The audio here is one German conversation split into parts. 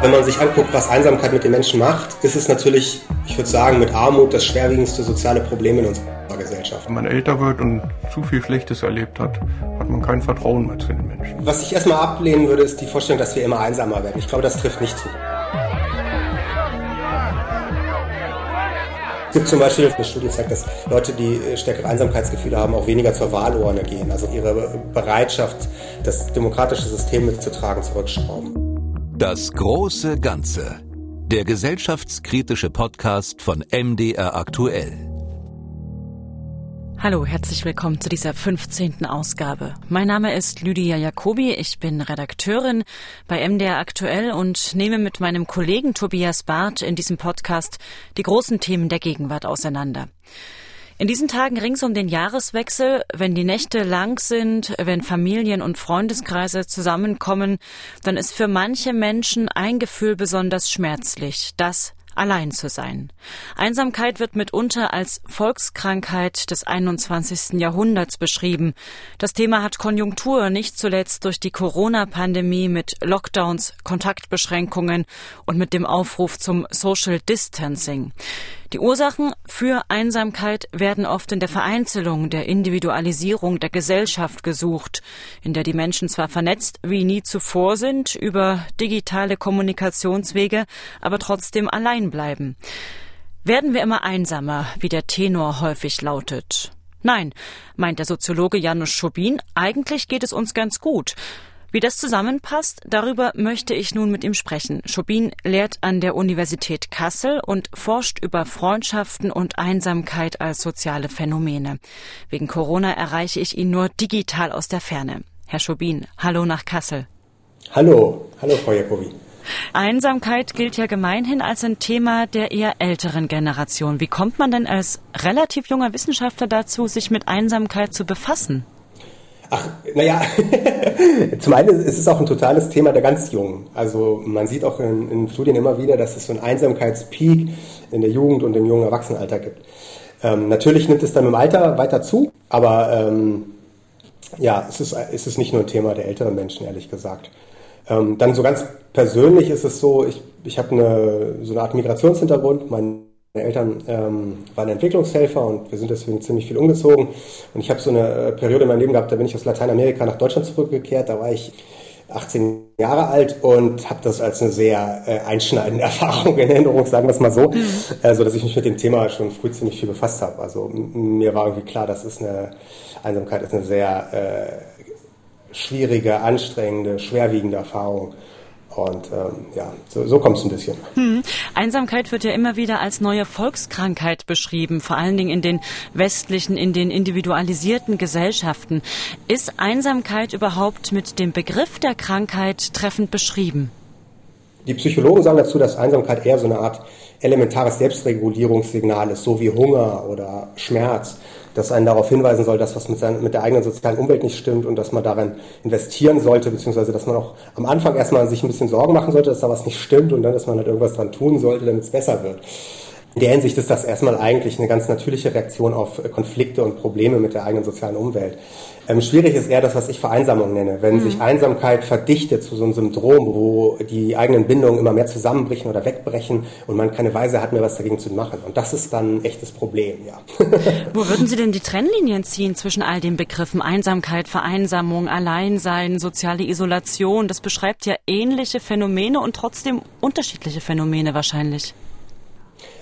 Wenn man sich anguckt, was Einsamkeit mit den Menschen macht, ist es natürlich, ich würde sagen, mit Armut das schwerwiegendste soziale Problem in unserer Gesellschaft. Wenn man älter wird und zu viel Schlechtes erlebt hat, hat man kein Vertrauen mehr zu den Menschen. Was ich erstmal ablehnen würde, ist die Vorstellung, dass wir immer einsamer werden. Ich glaube, das trifft nicht zu. Es gibt zum Beispiel eine Studie, die zeigt, dass Leute, die stärkere Einsamkeitsgefühle haben, auch weniger zur Wahlurne gehen. Also ihre Bereitschaft, das demokratische System mitzutragen, zurückschrauben. Das große Ganze. Der gesellschaftskritische Podcast von MDR aktuell. Hallo, herzlich willkommen zu dieser 15. Ausgabe. Mein Name ist Lydia Jacobi, ich bin Redakteurin bei MDR Aktuell und nehme mit meinem Kollegen Tobias Barth in diesem Podcast die großen Themen der Gegenwart auseinander. In diesen Tagen rings um den Jahreswechsel, wenn die Nächte lang sind, wenn Familien und Freundeskreise zusammenkommen, dann ist für manche Menschen ein Gefühl besonders schmerzlich, das allein zu sein. Einsamkeit wird mitunter als Volkskrankheit des 21. Jahrhunderts beschrieben. Das Thema hat Konjunktur, nicht zuletzt durch die Corona-Pandemie mit Lockdowns, Kontaktbeschränkungen und mit dem Aufruf zum Social Distancing. Die Ursachen für Einsamkeit werden oft in der Vereinzelung, der Individualisierung der Gesellschaft gesucht, in der die Menschen zwar vernetzt wie nie zuvor sind über digitale Kommunikationswege, aber trotzdem allein bleiben. Werden wir immer einsamer, wie der Tenor häufig lautet? Nein, meint der Soziologe Janusz Schobin, eigentlich geht es uns ganz gut. Wie das zusammenpasst, darüber möchte ich nun mit ihm sprechen. Schobin lehrt an der Universität Kassel und forscht über Freundschaften und Einsamkeit als soziale Phänomene. Wegen Corona erreiche ich ihn nur digital aus der Ferne. Herr Schobin, hallo nach Kassel. Hallo, hallo Frau Jacobi. Einsamkeit gilt ja gemeinhin als ein Thema der eher älteren Generation. Wie kommt man denn als relativ junger Wissenschaftler dazu, sich mit Einsamkeit zu befassen? Ach, naja, zum einen ist es auch ein totales Thema der ganz Jungen. Also man sieht auch in, in Studien immer wieder, dass es so einen Einsamkeitspeak in der Jugend und im jungen Erwachsenenalter gibt. Ähm, natürlich nimmt es dann im Alter weiter zu, aber ähm, ja, es ist, es ist nicht nur ein Thema der älteren Menschen, ehrlich gesagt. Ähm, dann so ganz persönlich ist es so, ich, ich habe eine, so eine Art Migrationshintergrund. Mein meine Eltern ähm, waren Entwicklungshelfer und wir sind deswegen ziemlich viel umgezogen. Und ich habe so eine äh, Periode in meinem Leben gehabt, da bin ich aus Lateinamerika nach Deutschland zurückgekehrt. Da war ich 18 Jahre alt und habe das als eine sehr äh, einschneidende Erfahrung in Erinnerung, sagen wir es mal so, mhm. also dass ich mich mit dem Thema schon früh ziemlich viel befasst habe. Also mir war irgendwie klar, das ist eine Einsamkeit ist eine sehr äh, schwierige, anstrengende, schwerwiegende Erfahrung. Und ähm, ja, so, so kommt es ein bisschen. Hm. Einsamkeit wird ja immer wieder als neue Volkskrankheit beschrieben, vor allen Dingen in den westlichen, in den individualisierten Gesellschaften. Ist Einsamkeit überhaupt mit dem Begriff der Krankheit treffend beschrieben? Die Psychologen sagen dazu, dass Einsamkeit eher so eine Art elementares Selbstregulierungssignal ist, so wie Hunger oder Schmerz das einen darauf hinweisen soll, dass was mit, seinen, mit der eigenen sozialen Umwelt nicht stimmt und dass man darin investieren sollte, beziehungsweise dass man auch am Anfang erstmal sich ein bisschen Sorgen machen sollte, dass da was nicht stimmt und dann, dass man halt irgendwas dran tun sollte, damit es besser wird. In der Hinsicht ist das erstmal eigentlich eine ganz natürliche Reaktion auf Konflikte und Probleme mit der eigenen sozialen Umwelt. Ähm, schwierig ist eher das, was ich Vereinsamung nenne. Wenn mhm. sich Einsamkeit verdichtet zu so einem Syndrom, wo die eigenen Bindungen immer mehr zusammenbrechen oder wegbrechen und man keine Weise hat mehr, was dagegen zu machen. Und das ist dann ein echtes Problem, ja. wo würden Sie denn die Trennlinien ziehen zwischen all den Begriffen Einsamkeit, Vereinsamung, Alleinsein, soziale Isolation? Das beschreibt ja ähnliche Phänomene und trotzdem unterschiedliche Phänomene wahrscheinlich.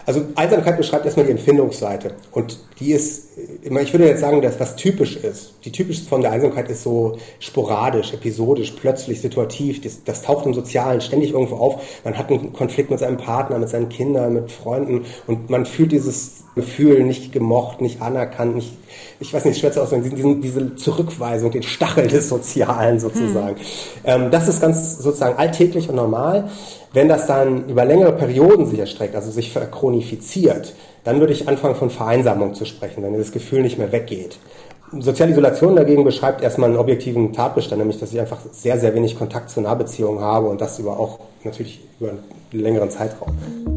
Also Einsamkeit beschreibt erstmal die Empfindungsseite. Und die ist, ich würde jetzt sagen, dass was typisch ist. Die typischste Form der Einsamkeit ist so sporadisch, episodisch, plötzlich, situativ. Das, das taucht im Sozialen ständig irgendwo auf. Man hat einen Konflikt mit seinem Partner, mit seinen Kindern, mit Freunden und man fühlt dieses Gefühl nicht gemocht, nicht anerkannt, nicht, ich weiß nicht, schwer zu ausdrücken, diesen, diese Zurückweisung, den Stachel des Sozialen sozusagen. Hm. Ähm, das ist ganz sozusagen alltäglich und normal. Wenn das dann über längere Perioden sich erstreckt, also sich verchronifiziert, dann würde ich anfangen von Vereinsamung zu sprechen, wenn das Gefühl nicht mehr weggeht. Soziale Isolation dagegen beschreibt erstmal einen objektiven Tatbestand, nämlich dass ich einfach sehr, sehr wenig Kontakt zu Nahbeziehungen habe und das über auch natürlich über einen längeren Zeitraum.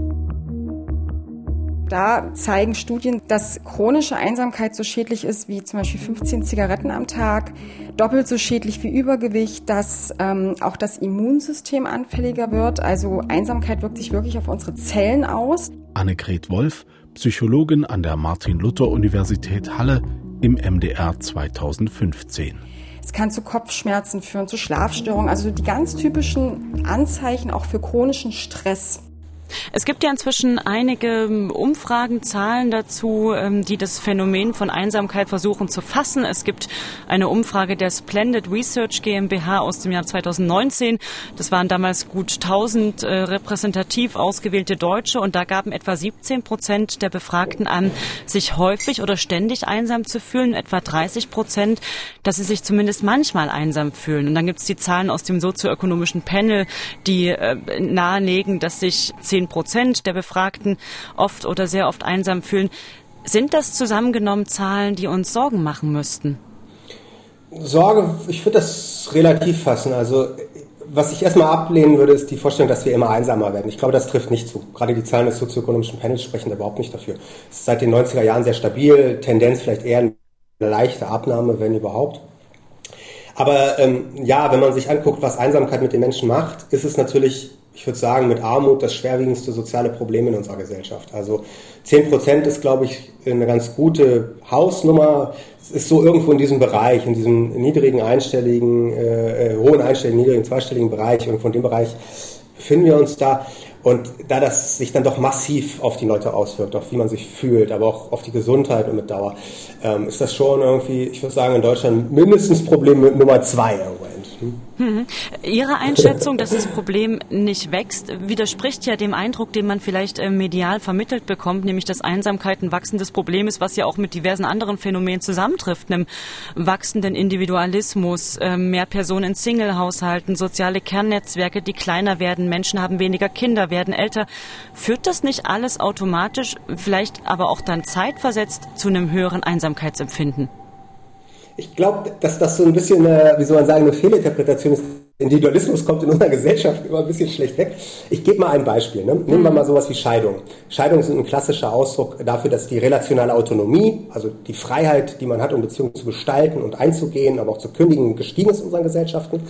Da zeigen Studien, dass chronische Einsamkeit so schädlich ist wie zum Beispiel 15 Zigaretten am Tag, doppelt so schädlich wie Übergewicht, dass ähm, auch das Immunsystem anfälliger wird. Also Einsamkeit wirkt sich wirklich auf unsere Zellen aus. Annegret Wolf, Psychologin an der Martin-Luther-Universität Halle im MDR 2015. Es kann zu Kopfschmerzen führen, zu Schlafstörungen, also die ganz typischen Anzeichen auch für chronischen Stress. Es gibt ja inzwischen einige ähm, Umfragen, Zahlen dazu, ähm, die das Phänomen von Einsamkeit versuchen zu fassen. Es gibt eine Umfrage der Splendid Research GmbH aus dem Jahr 2019. Das waren damals gut 1000 äh, repräsentativ ausgewählte Deutsche und da gaben etwa 17 Prozent der Befragten an, sich häufig oder ständig einsam zu fühlen, etwa 30 Prozent, dass sie sich zumindest manchmal einsam fühlen. Und dann gibt es die Zahlen aus dem sozioökonomischen Panel, die äh, nahelegen, dass sich 10 zehn Prozent der Befragten oft oder sehr oft einsam fühlen. Sind das zusammengenommen Zahlen, die uns Sorgen machen müssten? Sorge, ich würde das relativ fassen. Also was ich erstmal ablehnen würde, ist die Vorstellung, dass wir immer einsamer werden. Ich glaube, das trifft nicht zu. Gerade die Zahlen des sozioökonomischen Panels sprechen überhaupt nicht dafür. Es ist seit den 90er Jahren sehr stabil, Tendenz vielleicht eher eine leichte Abnahme, wenn überhaupt. Aber ähm, ja, wenn man sich anguckt, was Einsamkeit mit den Menschen macht, ist es natürlich ich würde sagen, mit Armut das schwerwiegendste soziale Problem in unserer Gesellschaft. Also 10 Prozent ist, glaube ich, eine ganz gute Hausnummer. Es ist so irgendwo in diesem Bereich, in diesem niedrigen einstelligen, äh, äh hohen einstelligen, niedrigen zweistelligen Bereich, irgendwo in dem Bereich befinden wir uns da. Und da das sich dann doch massiv auf die Leute auswirkt, auf wie man sich fühlt, aber auch auf die Gesundheit und mit Dauer, ähm, ist das schon irgendwie, ich würde sagen, in Deutschland mindestens Problem Nummer zwei irgendwo. Mhm. Ihre Einschätzung, dass das Problem nicht wächst, widerspricht ja dem Eindruck, den man vielleicht äh, medial vermittelt bekommt, nämlich dass Einsamkeit ein wachsendes Problem ist, was ja auch mit diversen anderen Phänomenen zusammentrifft, einem wachsenden Individualismus, ähm, mehr Personen in Single-Haushalten, soziale Kernnetzwerke, die kleiner werden, Menschen haben weniger Kinder, werden älter. Führt das nicht alles automatisch, vielleicht aber auch dann zeitversetzt zu einem höheren Einsamkeitsempfinden? Ich glaube, dass das so ein bisschen, eine, wie soll man sagen, eine Fehlinterpretation ist. Individualismus kommt in unserer Gesellschaft immer ein bisschen schlecht weg. Ich gebe mal ein Beispiel. Ne? Nehmen wir mhm. mal sowas wie Scheidung. Scheidungen sind ein klassischer Ausdruck dafür, dass die relationale Autonomie, also die Freiheit, die man hat, um Beziehungen zu gestalten und einzugehen, aber auch zu kündigen, gestiegen ist in unseren Gesellschaften.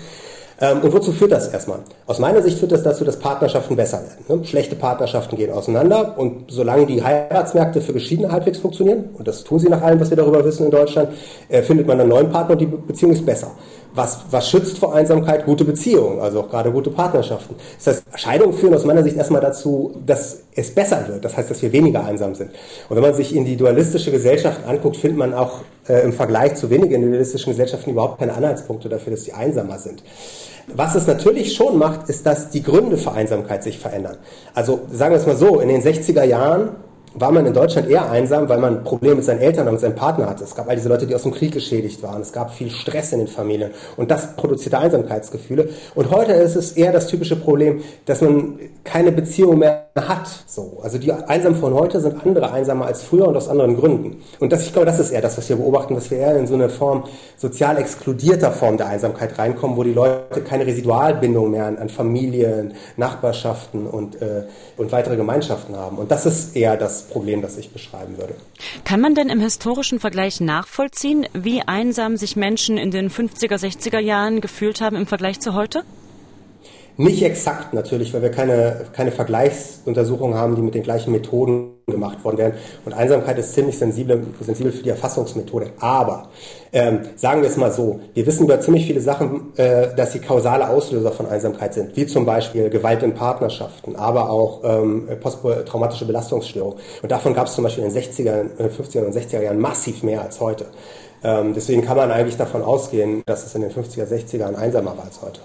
Ähm, und wozu führt das erstmal? Aus meiner Sicht führt das dazu, dass Partnerschaften besser werden. Ne? Schlechte Partnerschaften gehen auseinander und solange die Heiratsmärkte für Geschiedene halbwegs funktionieren, und das tun sie nach allem, was wir darüber wissen in Deutschland, äh, findet man einen neuen Partner und die Beziehung ist besser. Was, was schützt vor Einsamkeit? Gute Beziehungen, also auch gerade gute Partnerschaften. Das heißt, Scheidungen führen aus meiner Sicht erstmal dazu, dass es besser wird. Das heißt, dass wir weniger einsam sind. Und wenn man sich individualistische Gesellschaften anguckt, findet man auch äh, im Vergleich zu wenigen individualistischen Gesellschaften überhaupt keine Anhaltspunkte dafür, dass sie einsamer sind. Was es natürlich schon macht, ist, dass die Gründe für Einsamkeit sich verändern. Also sagen wir es mal so, in den 60er Jahren war man in Deutschland eher einsam, weil man Probleme mit seinen Eltern und mit seinem Partner hatte. Es gab all diese Leute, die aus dem Krieg geschädigt waren. Es gab viel Stress in den Familien. Und das produzierte Einsamkeitsgefühle. Und heute ist es eher das typische Problem, dass man keine Beziehung mehr hat. So. Also die Einsamen von heute sind andere einsamer als früher und aus anderen Gründen. Und das, ich glaube, das ist eher das, was wir beobachten, dass wir eher in so eine Form sozial exkludierter Form der Einsamkeit reinkommen, wo die Leute keine Residualbindung mehr an, an Familien, Nachbarschaften und, äh, und weitere Gemeinschaften haben. Und das ist eher das Problem, das ich beschreiben würde. Kann man denn im historischen Vergleich nachvollziehen, wie einsam sich Menschen in den 50er, 60er Jahren gefühlt haben im Vergleich zu heute? Nicht exakt natürlich, weil wir keine, keine Vergleichsuntersuchungen haben, die mit den gleichen Methoden gemacht worden wären. Und Einsamkeit ist ziemlich sensibel, sensibel für die Erfassungsmethode. Aber ähm, sagen wir es mal so, wir wissen über ziemlich viele Sachen, äh, dass sie kausale Auslöser von Einsamkeit sind, wie zum Beispiel Gewalt in Partnerschaften, aber auch ähm, posttraumatische Belastungsstörungen. Und davon gab es zum Beispiel in den 60er, 50er und 60er Jahren massiv mehr als heute. Ähm, deswegen kann man eigentlich davon ausgehen, dass es in den 50er, 60er einsamer war als heute.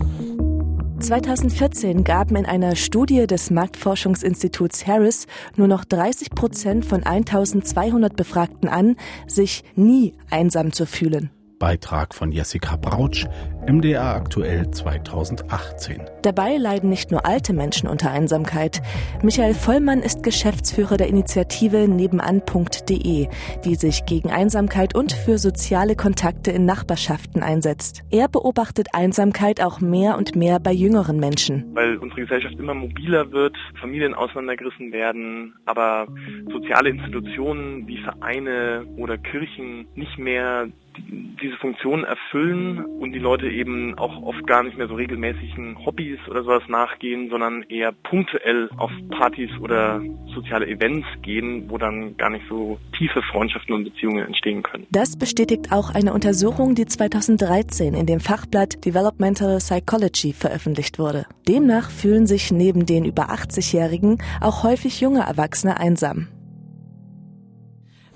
2014 gaben in einer Studie des Marktforschungsinstituts Harris nur noch 30 Prozent von 1200 Befragten an, sich nie einsam zu fühlen. Beitrag von Jessica Brautsch, MDR aktuell 2018. Dabei leiden nicht nur alte Menschen unter Einsamkeit. Michael Vollmann ist Geschäftsführer der Initiative nebenan.de, die sich gegen Einsamkeit und für soziale Kontakte in Nachbarschaften einsetzt. Er beobachtet Einsamkeit auch mehr und mehr bei jüngeren Menschen. Weil unsere Gesellschaft immer mobiler wird, Familien auseinandergerissen werden, aber soziale Institutionen wie Vereine oder Kirchen nicht mehr diese Funktion erfüllen und die Leute eben auch oft gar nicht mehr so regelmäßigen Hobbys oder sowas nachgehen, sondern eher punktuell auf Partys oder soziale Events gehen, wo dann gar nicht so tiefe Freundschaften und Beziehungen entstehen können. Das bestätigt auch eine Untersuchung, die 2013 in dem Fachblatt Developmental Psychology veröffentlicht wurde. Demnach fühlen sich neben den über 80-Jährigen auch häufig junge Erwachsene einsam.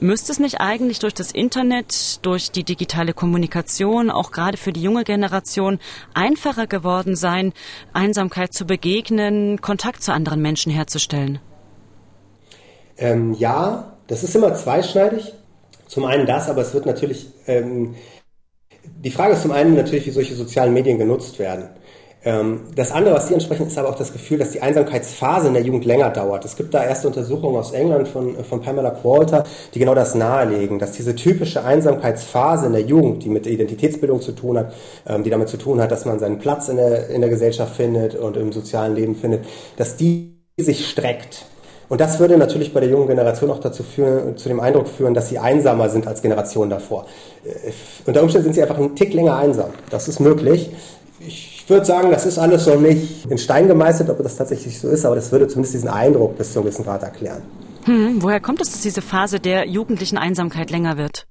Müsste es nicht eigentlich durch das Internet, durch die digitale Kommunikation, auch gerade für die junge Generation, einfacher geworden sein, Einsamkeit zu begegnen, Kontakt zu anderen Menschen herzustellen? Ähm, ja, das ist immer zweischneidig. Zum einen das, aber es wird natürlich, ähm, die Frage ist zum einen natürlich, wie solche sozialen Medien genutzt werden. Ähm, das andere, was Sie ansprechen, ist aber auch das Gefühl, dass die Einsamkeitsphase in der Jugend länger dauert. Es gibt da erste Untersuchungen aus England von, von Pamela Qualter, die genau das nahelegen, dass diese typische Einsamkeitsphase in der Jugend, die mit Identitätsbildung zu tun hat, ähm, die damit zu tun hat, dass man seinen Platz in der, in der Gesellschaft findet und im sozialen Leben findet, dass die sich streckt. Und das würde natürlich bei der jungen Generation auch dazu führen, zu dem Eindruck führen, dass sie einsamer sind als Generation davor. Äh, unter Umständen sind sie einfach einen Tick länger einsam. Das ist möglich. Ich würde sagen, das ist alles noch nicht in Stein gemeißelt, ob das tatsächlich so ist, aber das würde zumindest diesen Eindruck bis zu einem gewissen Grad erklären. Hm, woher kommt es, dass diese Phase der jugendlichen Einsamkeit länger wird?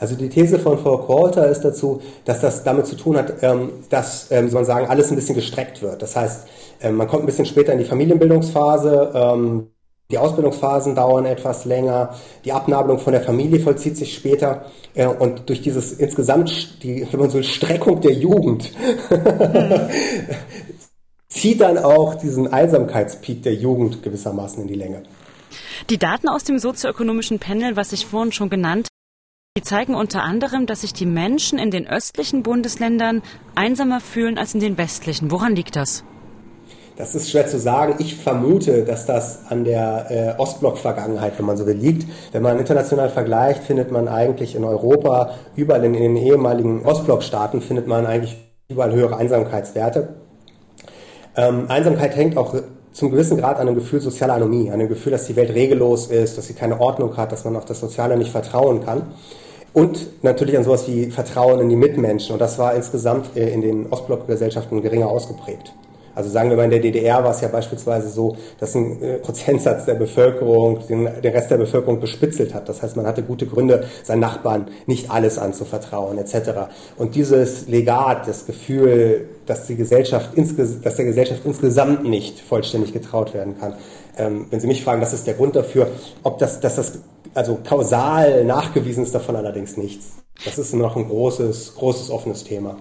Also die These von Frau Coulter ist dazu, dass das damit zu tun hat, ähm, dass, ähm, soll man sagen, alles ein bisschen gestreckt wird. Das heißt, ähm, man kommt ein bisschen später in die Familienbildungsphase, die Ausbildungsphasen dauern etwas länger, die Abnabelung von der Familie vollzieht sich später äh, und durch dieses insgesamt, die, wenn man so Streckung der Jugend, zieht dann auch diesen Einsamkeitspeak der Jugend gewissermaßen in die Länge. Die Daten aus dem sozioökonomischen Panel, was ich vorhin schon genannt habe, die zeigen unter anderem, dass sich die Menschen in den östlichen Bundesländern einsamer fühlen als in den westlichen. Woran liegt das? Das ist schwer zu sagen. Ich vermute, dass das an der äh, Ostblock-Vergangenheit, wenn man so will, liegt. Wenn man international vergleicht, findet man eigentlich in Europa, überall in, in den ehemaligen Ostblock-Staaten, findet man eigentlich überall höhere Einsamkeitswerte. Ähm, Einsamkeit hängt auch zum gewissen Grad an einem Gefühl sozialer Anomie, an dem Gefühl, dass die Welt regellos ist, dass sie keine Ordnung hat, dass man auf das Soziale nicht vertrauen kann. Und natürlich an sowas wie Vertrauen in die Mitmenschen. Und das war insgesamt äh, in den Ostblockgesellschaften geringer ausgeprägt. Also sagen wir mal, in der DDR war es ja beispielsweise so, dass ein äh, Prozentsatz der Bevölkerung den, den Rest der Bevölkerung bespitzelt hat. Das heißt, man hatte gute Gründe, seinen Nachbarn nicht alles anzuvertrauen, etc. Und dieses Legat, das Gefühl, dass die Gesellschaft dass der Gesellschaft insgesamt nicht vollständig getraut werden kann. Ähm, wenn Sie mich fragen, das ist der Grund dafür. Ob das, dass das also kausal nachgewiesen ist davon allerdings nichts. Das ist noch ein großes, großes offenes Thema.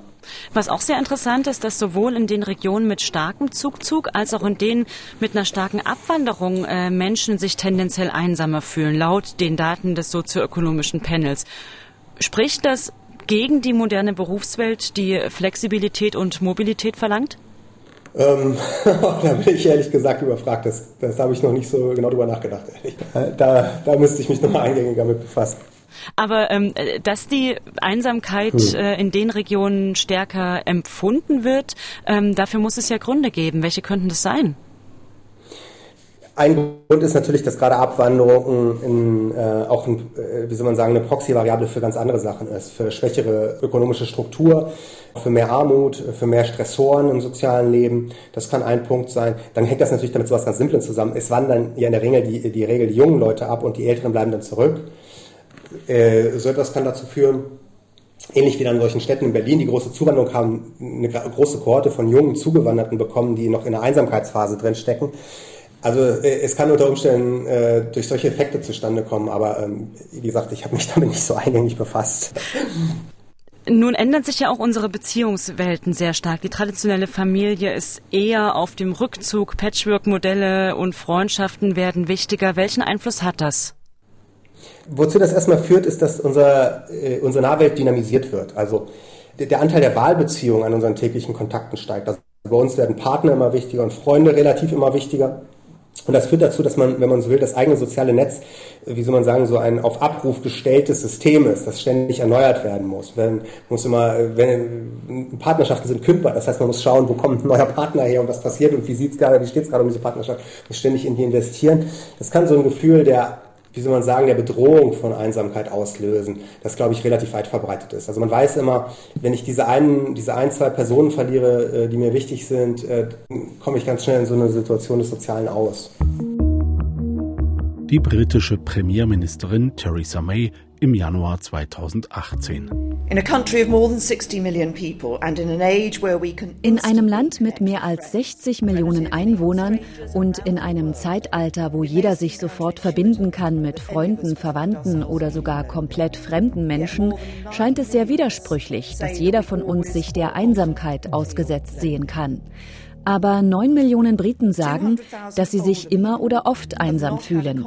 Was auch sehr interessant ist, dass sowohl in den Regionen mit starkem Zugzug als auch in denen mit einer starken Abwanderung äh, Menschen sich tendenziell einsamer fühlen, laut den Daten des sozioökonomischen Panels. Spricht das gegen die moderne Berufswelt, die Flexibilität und Mobilität verlangt? Ähm, da bin ich ehrlich gesagt überfragt. Das, das habe ich noch nicht so genau drüber nachgedacht. Da, da müsste ich mich nochmal eingängiger mit befassen. Aber ähm, dass die Einsamkeit hm. äh, in den Regionen stärker empfunden wird, ähm, dafür muss es ja Gründe geben. Welche könnten das sein? Ein Grund ist natürlich, dass gerade Abwanderung in, äh, auch, ein, äh, wie soll man sagen, eine Proxy-Variable für ganz andere Sachen ist. Für schwächere ökonomische Struktur, für mehr Armut, für mehr Stressoren im sozialen Leben. Das kann ein Punkt sein. Dann hängt das natürlich damit so was ganz Simples zusammen. Es wandern ja in der Regel die, die Regel die jungen Leute ab und die Älteren bleiben dann zurück. Äh, so etwas kann dazu führen, ähnlich wie dann in solchen Städten in Berlin, die große Zuwanderung haben, eine große Kohorte von jungen Zugewanderten bekommen, die noch in der Einsamkeitsphase drin stecken. Also äh, es kann unter Umständen äh, durch solche Effekte zustande kommen, aber ähm, wie gesagt, ich habe mich damit nicht so eingängig befasst. Nun ändern sich ja auch unsere Beziehungswelten sehr stark. Die traditionelle Familie ist eher auf dem Rückzug, Patchwork-Modelle und Freundschaften werden wichtiger. Welchen Einfluss hat das? Wozu das erstmal führt, ist, dass unser, äh, unsere Nahwelt dynamisiert wird. Also der, der Anteil der Wahlbeziehungen an unseren täglichen Kontakten steigt. Also bei uns werden Partner immer wichtiger und Freunde relativ immer wichtiger. Und das führt dazu, dass man, wenn man so will, das eigene soziale Netz, wie soll man sagen, so ein auf Abruf gestelltes System ist, das ständig erneuert werden muss. Wenn, muss immer, wenn Partnerschaften sind kündbar, das heißt, man muss schauen, wo kommt ein neuer Partner her und was passiert und wie sieht's gerade, wie steht's gerade um diese Partnerschaft, muss ständig in die investieren. Das kann so ein Gefühl der wie soll man sagen, der Bedrohung von Einsamkeit auslösen, das glaube ich relativ weit verbreitet ist. Also man weiß immer, wenn ich diese einen, diese ein, zwei Personen verliere, äh, die mir wichtig sind, äh, komme ich ganz schnell in so eine Situation des Sozialen aus. Die britische Premierministerin Theresa May im Januar 2018. In einem Land mit mehr als 60 Millionen Einwohnern und in einem Zeitalter, wo jeder sich sofort verbinden kann mit Freunden, Verwandten oder sogar komplett fremden Menschen, scheint es sehr widersprüchlich, dass jeder von uns sich der Einsamkeit ausgesetzt sehen kann. Aber neun Millionen Briten sagen, dass sie sich immer oder oft einsam fühlen.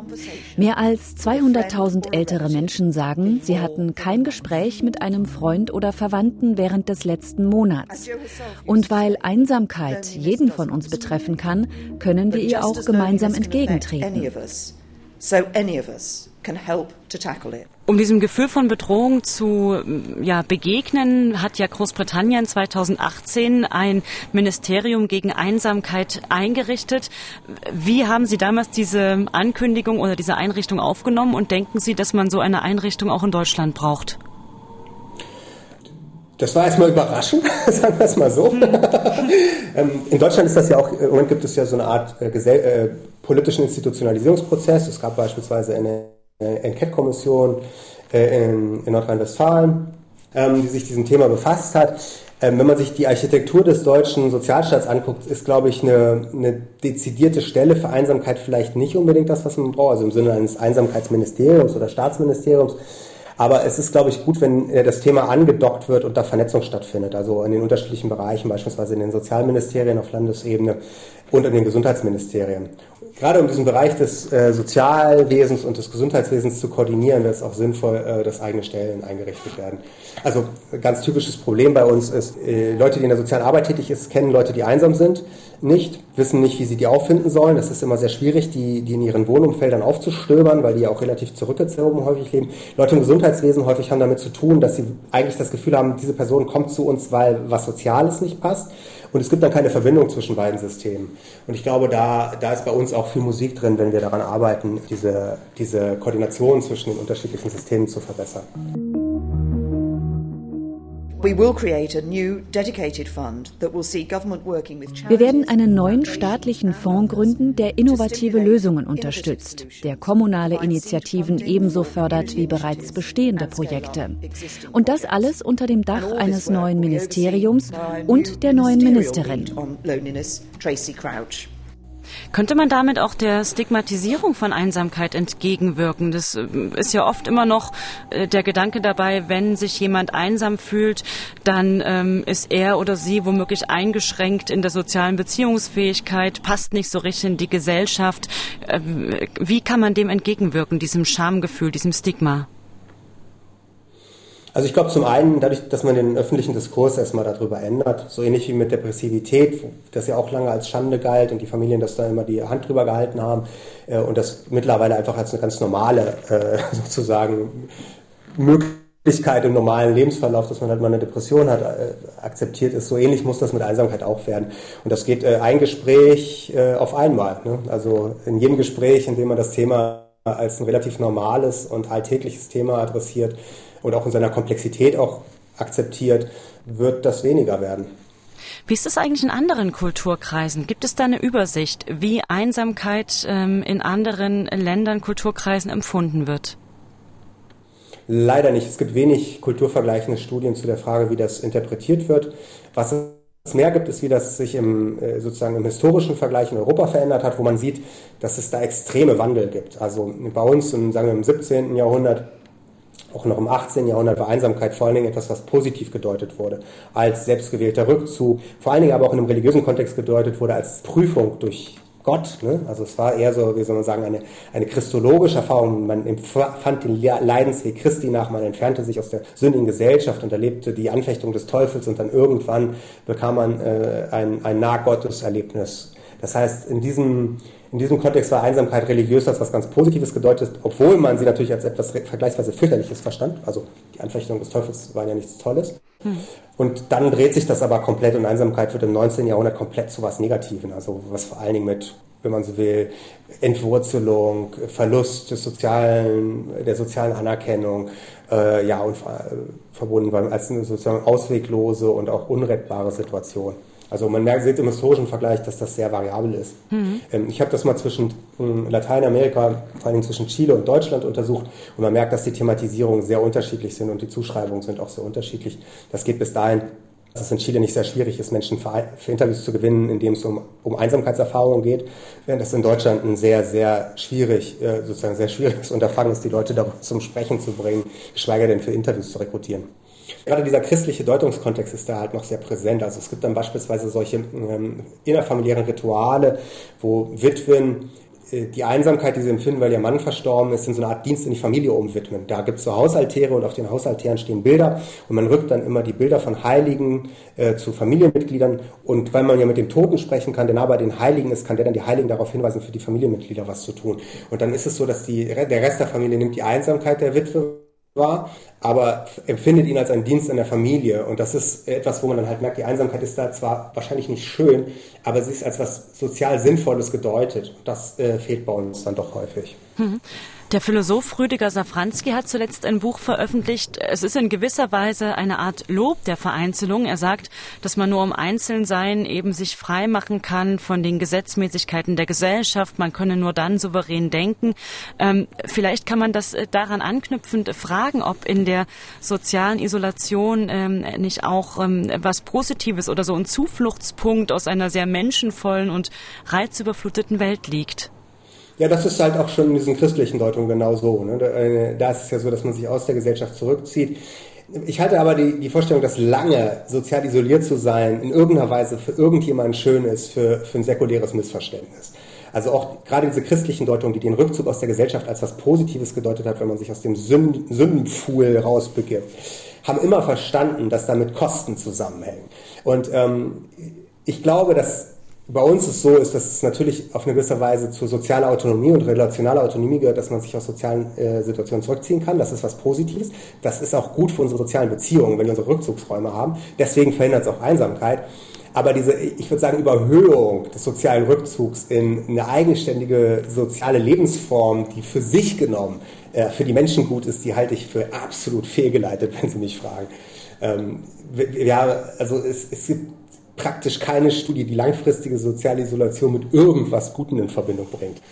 Mehr als 200.000 ältere Menschen sagen, sie hatten kein Gespräch mit einem Freund oder Verwandten während des letzten Monats. Und weil Einsamkeit jeden von uns betreffen kann, können wir ihr auch gemeinsam entgegentreten. So any of us can help to tackle it. Um diesem Gefühl von Bedrohung zu ja, begegnen, hat ja Großbritannien 2018 ein Ministerium gegen Einsamkeit eingerichtet. Wie haben Sie damals diese Ankündigung oder diese Einrichtung aufgenommen und denken Sie, dass man so eine Einrichtung auch in Deutschland braucht? Das war erstmal überraschend, sagen wir es mal so. Ähm, in Deutschland ist das ja auch, im Moment gibt es ja so eine Art äh, äh, politischen Institutionalisierungsprozess. Es gab beispielsweise eine Enquete-Kommission äh, in, in Nordrhein-Westfalen, ähm, die sich diesem Thema befasst hat. Ähm, wenn man sich die Architektur des deutschen Sozialstaats anguckt, ist, glaube ich, eine, eine dezidierte Stelle für Einsamkeit vielleicht nicht unbedingt das, was man braucht, also im Sinne eines Einsamkeitsministeriums oder Staatsministeriums. Aber es ist, glaube ich, gut, wenn äh, das Thema angedockt wird und da Vernetzung stattfindet. Also in den unterschiedlichen Bereichen, beispielsweise in den Sozialministerien auf Landesebene und in den Gesundheitsministerien gerade um diesen Bereich des äh, Sozialwesens und des Gesundheitswesens zu koordinieren, wäre es auch sinnvoll, äh, dass eigene Stellen eingerichtet werden. Also ganz typisches Problem bei uns ist, äh, Leute, die in der sozialen Arbeit tätig ist, kennen Leute, die einsam sind, nicht, wissen nicht, wie sie die auffinden sollen. Das ist immer sehr schwierig, die, die in ihren Wohnumfeldern aufzustöbern, weil die ja auch relativ zurückgezogen häufig leben. Leute im Gesundheitswesen häufig haben damit zu tun, dass sie eigentlich das Gefühl haben, diese Person kommt zu uns, weil was Soziales nicht passt. Und es gibt dann keine Verbindung zwischen beiden Systemen. Und ich glaube, da, da ist bei uns auch viel Musik drin, wenn wir daran arbeiten, diese, diese Koordination zwischen den unterschiedlichen Systemen zu verbessern. Wir werden einen neuen staatlichen Fonds gründen, der innovative Lösungen unterstützt, der kommunale Initiativen ebenso fördert wie bereits bestehende Projekte. Und das alles unter dem Dach eines neuen Ministeriums und der neuen Ministerin. Könnte man damit auch der Stigmatisierung von Einsamkeit entgegenwirken? Das äh, ist ja oft immer noch äh, der Gedanke dabei, wenn sich jemand einsam fühlt, dann ähm, ist er oder sie womöglich eingeschränkt in der sozialen Beziehungsfähigkeit, passt nicht so richtig in die Gesellschaft. Äh, wie kann man dem entgegenwirken, diesem Schamgefühl, diesem Stigma? Also ich glaube zum einen dadurch, dass man den öffentlichen Diskurs erstmal darüber ändert, so ähnlich wie mit Depressivität, das ja auch lange als Schande galt und die Familien das da immer die Hand drüber gehalten haben äh, und das mittlerweile einfach als eine ganz normale äh, sozusagen Möglichkeit im normalen Lebensverlauf, dass man halt mal eine Depression hat, äh, akzeptiert ist. So ähnlich muss das mit Einsamkeit auch werden. Und das geht äh, ein Gespräch äh, auf einmal. Ne? Also in jedem Gespräch, in dem man das Thema als ein relativ normales und alltägliches Thema adressiert, und auch in seiner Komplexität auch akzeptiert, wird das weniger werden. Wie ist es eigentlich in anderen Kulturkreisen? Gibt es da eine Übersicht, wie Einsamkeit ähm, in anderen Ländern, Kulturkreisen empfunden wird? Leider nicht. Es gibt wenig kulturvergleichende Studien zu der Frage, wie das interpretiert wird. Was es mehr gibt, ist, wie das sich im, äh, sozusagen im historischen Vergleich in Europa verändert hat, wo man sieht, dass es da extreme Wandel gibt. Also bei uns im, sagen wir, im 17. Jahrhundert auch noch im 18. Jahrhundert war Einsamkeit vor allen Dingen etwas, was positiv gedeutet wurde, als selbstgewählter Rückzug, vor allen Dingen aber auch in einem religiösen Kontext gedeutet wurde, als Prüfung durch Gott. Ne? Also es war eher so, wie soll man sagen, eine, eine christologische Erfahrung. Man empfand den Leidensweg Christi nach, man entfernte sich aus der sündigen Gesellschaft und erlebte die Anfechtung des Teufels und dann irgendwann bekam man äh, ein, ein Nah-Gottes-Erlebnis. Das heißt, in diesem, in diesem Kontext war Einsamkeit religiös als was ganz Positives gedeutet, obwohl man sie natürlich als etwas vergleichsweise fürchterliches verstand. Also die Anfechtung des Teufels war ja nichts Tolles. Hm. Und dann dreht sich das aber komplett und Einsamkeit wird im 19. Jahrhundert komplett zu was Negativen. Also was vor allen Dingen mit, wenn man so will, Entwurzelung, Verlust des sozialen, der sozialen Anerkennung, äh, ja, und äh, verbunden war als eine sozusagen ausweglose und auch unrettbare Situation. Also man merkt, sieht im historischen Vergleich, dass das sehr variabel ist. Mhm. Ähm, ich habe das mal zwischen ähm, Lateinamerika, vor allem zwischen Chile und Deutschland untersucht und man merkt, dass die Thematisierungen sehr unterschiedlich sind und die Zuschreibungen sind auch sehr unterschiedlich. Das geht bis dahin, dass es in Chile nicht sehr schwierig ist, Menschen für, für Interviews zu gewinnen, indem es um, um Einsamkeitserfahrungen geht, während es in Deutschland ein sehr, sehr schwierig, äh, sozusagen sehr schwieriges Unterfangen ist, die Leute darüber zum Sprechen zu bringen, geschweige denn für Interviews zu rekrutieren. Gerade dieser christliche Deutungskontext ist da halt noch sehr präsent. Also es gibt dann beispielsweise solche ähm, innerfamiliären Rituale, wo Witwen äh, die Einsamkeit, die sie empfinden, weil ihr Mann verstorben ist, in so eine Art Dienst in die Familie umwidmen. Da gibt es so Hausaltäre und auf den Hausaltären stehen Bilder und man rückt dann immer die Bilder von Heiligen äh, zu Familienmitgliedern und weil man ja mit dem Toten sprechen kann, der nah bei den Heiligen ist, kann der dann die Heiligen darauf hinweisen, für die Familienmitglieder was zu tun. Und dann ist es so, dass die, der Rest der Familie nimmt die Einsamkeit der Witwe war, aber empfindet ihn als einen Dienst an der Familie. Und das ist etwas, wo man dann halt merkt, die Einsamkeit ist da zwar wahrscheinlich nicht schön, aber sie ist als was sozial Sinnvolles gedeutet. Und das äh, fehlt bei uns dann doch häufig. Mhm. Der Philosoph Rüdiger Safranski hat zuletzt ein Buch veröffentlicht. Es ist in gewisser Weise eine Art Lob der Vereinzelung. Er sagt, dass man nur um Einzelnsein eben sich frei machen kann von den Gesetzmäßigkeiten der Gesellschaft. Man könne nur dann souverän denken. Ähm, vielleicht kann man das äh, daran anknüpfend fragen, ob in der sozialen Isolation ähm, nicht auch ähm, was Positives oder so ein Zufluchtspunkt aus einer sehr menschenvollen und reizüberfluteten Welt liegt. Ja, das ist halt auch schon in diesen christlichen Deutungen genau so. Ne? Da, äh, ist es ja so, dass man sich aus der Gesellschaft zurückzieht. Ich halte aber die, die Vorstellung, dass lange sozial isoliert zu sein in irgendeiner Weise für irgendjemanden schön ist, für, für ein säkuläres Missverständnis. Also auch gerade diese christlichen Deutungen, die den Rückzug aus der Gesellschaft als was Positives gedeutet hat, wenn man sich aus dem Sünd Sündenpfuhl rausbegibt, haben immer verstanden, dass damit Kosten zusammenhängen. Und ähm, ich glaube, dass bei uns es so ist, dass es natürlich auf eine gewisse Weise zur sozialen Autonomie und relationaler Autonomie gehört, dass man sich aus sozialen äh, Situationen zurückziehen kann. Das ist was Positives. Das ist auch gut für unsere sozialen Beziehungen, wenn wir unsere Rückzugsräume haben. Deswegen verhindert es auch Einsamkeit. Aber diese, ich würde sagen, Überhöhung des sozialen Rückzugs in eine eigenständige soziale Lebensform, die für sich genommen äh, für die Menschen gut ist, die halte ich für absolut fehlgeleitet, wenn Sie mich fragen. Ähm, ja, also es, es gibt praktisch keine Studie, die langfristige soziale Isolation mit irgendwas Gutem in Verbindung bringt.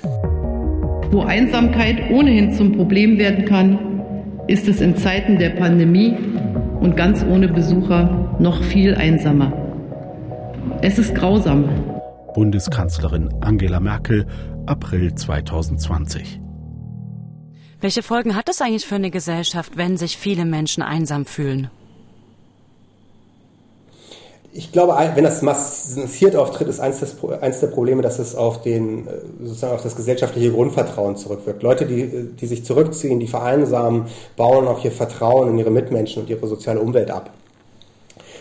Wo Einsamkeit ohnehin zum Problem werden kann, ist es in Zeiten der Pandemie und ganz ohne Besucher noch viel einsamer. Es ist grausam. Bundeskanzlerin Angela Merkel, April 2020. Welche Folgen hat es eigentlich für eine Gesellschaft, wenn sich viele Menschen einsam fühlen? ich glaube, wenn das massiert auftritt, ist eins, des, eins, der Probleme, dass es auf den, äh, sozusagen auf das gesellschaftliche Grundvertrauen zurückwirkt. Leute, die, die sich zurückziehen, die vereinsamen, bauen auch ihr Vertrauen in ihre Mitmenschen und ihre soziale Umwelt ab.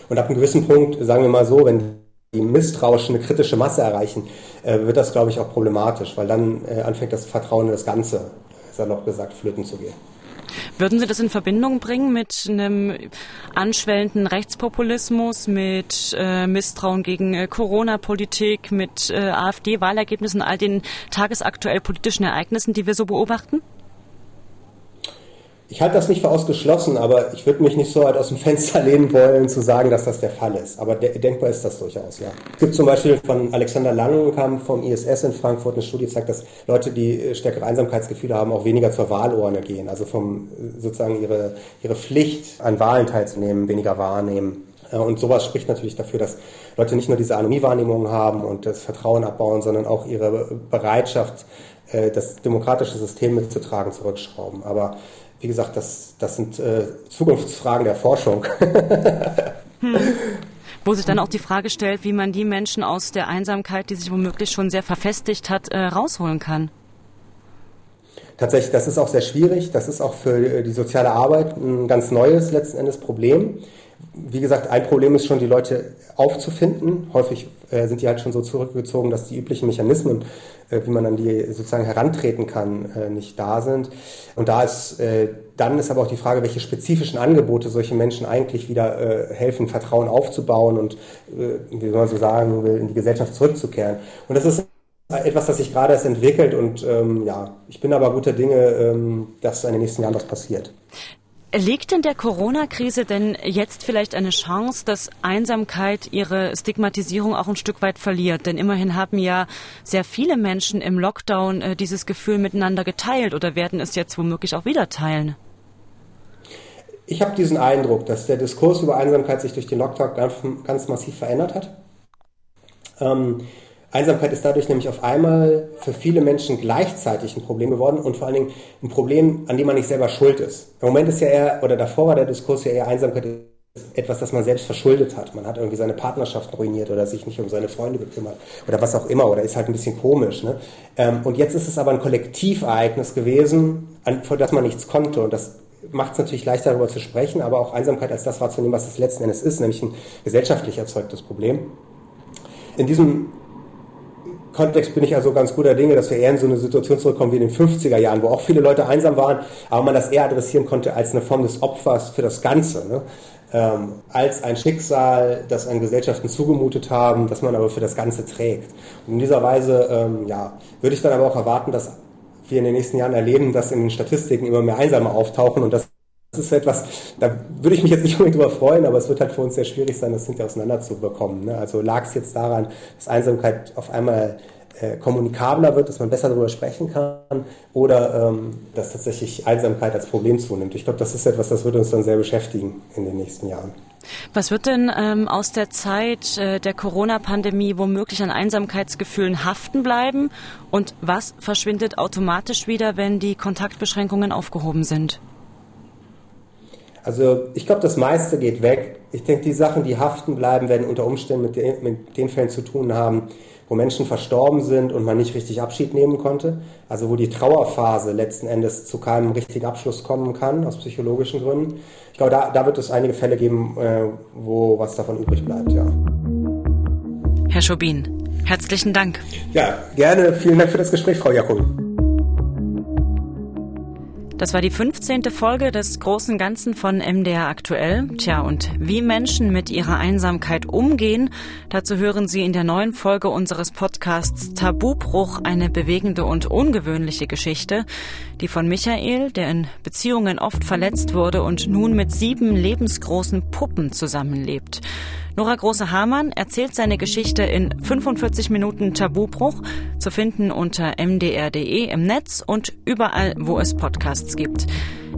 Und ab einem gewissen Punkt, sagen wir mal so, wenn die misstrauisch eine kritische Masse erreichen, äh, wird das, glaube ich, auch problematisch, weil dann äh, anfängt das Vertrauen in das Ganze, salopp gesagt, flöten zu gehen. Würden Sie das in Verbindung bringen mit einem anschwellenden Rechtspopulismus, mit äh, Misstrauen gegen äh, Corona-Politik, mit äh, AfD-Wahlergebnissen, all den tagesaktuell politischen Ereignissen, die wir so beobachten? Ich halte das nicht für ausgeschlossen, aber ich würde mich nicht so weit aus dem Fenster lehnen wollen, zu sagen, dass das der Fall ist. Aber de denkbar ist das durchaus, ja. Es gibt zum Beispiel von Alexander Langenkamp vom ISS in Frankfurt eine Studie, die zeigt, dass Leute, die stärkere Einsamkeitsgefühle haben, auch weniger zur Wahlurne gehen. Also vom, sozusagen ihre, ihre Pflicht, an Wahlen teilzunehmen, weniger wahrnehmen. Äh, und sowas spricht natürlich dafür, dass Leute nicht nur diese Anomie-Wahrnehmung haben und das Vertrauen abbauen, sondern auch ihre Bereitschaft, äh, das demokratische System mitzutragen, zurückschrauben. Aber wie gesagt, das, das sind äh, Zukunftsfragen der Forschung. hm. Wo sich dann auch die Frage stellt, wie man die Menschen aus der Einsamkeit, die sich womöglich schon sehr verfestigt hat, äh, rausholen kann. Tatsächlich, das ist auch sehr schwierig. Das ist auch für äh, die soziale Arbeit ein ganz neues letzten Endes Problem. Wie gesagt, ein Problem ist schon, die Leute aufzufinden. Häufig äh, sind die halt schon so zurückgezogen, dass die üblichen Mechanismen, äh, wie man an die sozusagen herantreten kann, äh, nicht da sind. Und da ist, äh, dann ist aber auch die Frage, welche spezifischen Angebote solche Menschen eigentlich wieder äh, helfen, Vertrauen aufzubauen und, wie soll man so sagen in die Gesellschaft zurückzukehren. Und das ist etwas, das sich gerade erst entwickelt und ähm, ja, ich bin aber guter Dinge, ähm, dass in den nächsten Jahren was passiert. Liegt in der Corona-Krise denn jetzt vielleicht eine Chance, dass Einsamkeit ihre Stigmatisierung auch ein Stück weit verliert? Denn immerhin haben ja sehr viele Menschen im Lockdown äh, dieses Gefühl miteinander geteilt oder werden es jetzt womöglich auch wieder teilen? Ich habe diesen Eindruck, dass der Diskurs über Einsamkeit sich durch den Lockdown ganz, ganz massiv verändert hat. Ähm, Einsamkeit ist dadurch nämlich auf einmal für viele Menschen gleichzeitig ein Problem geworden und vor allen Dingen ein Problem, an dem man nicht selber schuld ist. Im Moment ist ja eher, oder davor war der Diskurs ja eher Einsamkeit etwas, das man selbst verschuldet hat. Man hat irgendwie seine Partnerschaften ruiniert oder sich nicht um seine Freunde gekümmert oder was auch immer oder ist halt ein bisschen komisch. Ne? Ähm, und jetzt ist es aber ein Kollektivereignis gewesen, vor das man nichts konnte und das macht es natürlich leichter darüber zu sprechen, aber auch Einsamkeit als das wahrzunehmen, was es letzten Endes ist, nämlich ein gesellschaftlich erzeugtes Problem. In diesem Kontext bin ich also ganz guter Dinge, dass wir eher in so eine Situation zurückkommen wie in den 50er Jahren, wo auch viele Leute einsam waren, aber man das eher adressieren konnte als eine Form des Opfers für das Ganze. Ne? Ähm, als ein Schicksal, das an Gesellschaften zugemutet haben, das man aber für das Ganze trägt. Und in dieser Weise ähm, ja, würde ich dann aber auch erwarten, dass wir in den nächsten Jahren erleben, dass in den Statistiken immer mehr Einsame auftauchen und das das ist etwas, da würde ich mich jetzt nicht unbedingt drüber freuen, aber es wird halt für uns sehr schwierig sein, das hinterher auseinanderzubekommen. Ne? Also lag es jetzt daran, dass Einsamkeit auf einmal äh, kommunikabler wird, dass man besser darüber sprechen kann oder ähm, dass tatsächlich Einsamkeit als Problem zunimmt. Ich glaube, das ist etwas, das wird uns dann sehr beschäftigen in den nächsten Jahren. Was wird denn ähm, aus der Zeit äh, der Corona-Pandemie womöglich an Einsamkeitsgefühlen haften bleiben und was verschwindet automatisch wieder, wenn die Kontaktbeschränkungen aufgehoben sind? Also ich glaube, das meiste geht weg. Ich denke, die Sachen, die haften bleiben, werden unter Umständen mit den, mit den Fällen zu tun haben, wo Menschen verstorben sind und man nicht richtig Abschied nehmen konnte. Also wo die Trauerphase letzten Endes zu keinem richtigen Abschluss kommen kann, aus psychologischen Gründen. Ich glaube, da, da wird es einige Fälle geben, äh, wo was davon übrig bleibt, ja. Herr Schobin, herzlichen Dank. Ja, gerne. Vielen Dank für das Gespräch, Frau Jakob. Das war die 15. Folge des großen Ganzen von MDR aktuell. Tja, und wie Menschen mit ihrer Einsamkeit umgehen, dazu hören Sie in der neuen Folge unseres Podcasts Tabubruch eine bewegende und ungewöhnliche Geschichte, die von Michael, der in Beziehungen oft verletzt wurde und nun mit sieben lebensgroßen Puppen zusammenlebt. Nora Große-Hamann erzählt seine Geschichte in 45 Minuten Tabubruch, zu finden unter mdr.de im Netz und überall, wo es Podcasts gibt.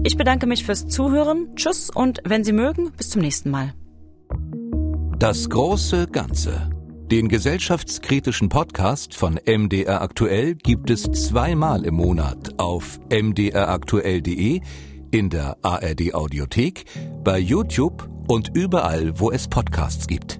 Ich bedanke mich fürs Zuhören. Tschüss und wenn Sie mögen, bis zum nächsten Mal. Das große Ganze. Den gesellschaftskritischen Podcast von MDR Aktuell gibt es zweimal im Monat auf mdraktuell.de, in der ARD Audiothek, bei YouTube und überall, wo es Podcasts gibt.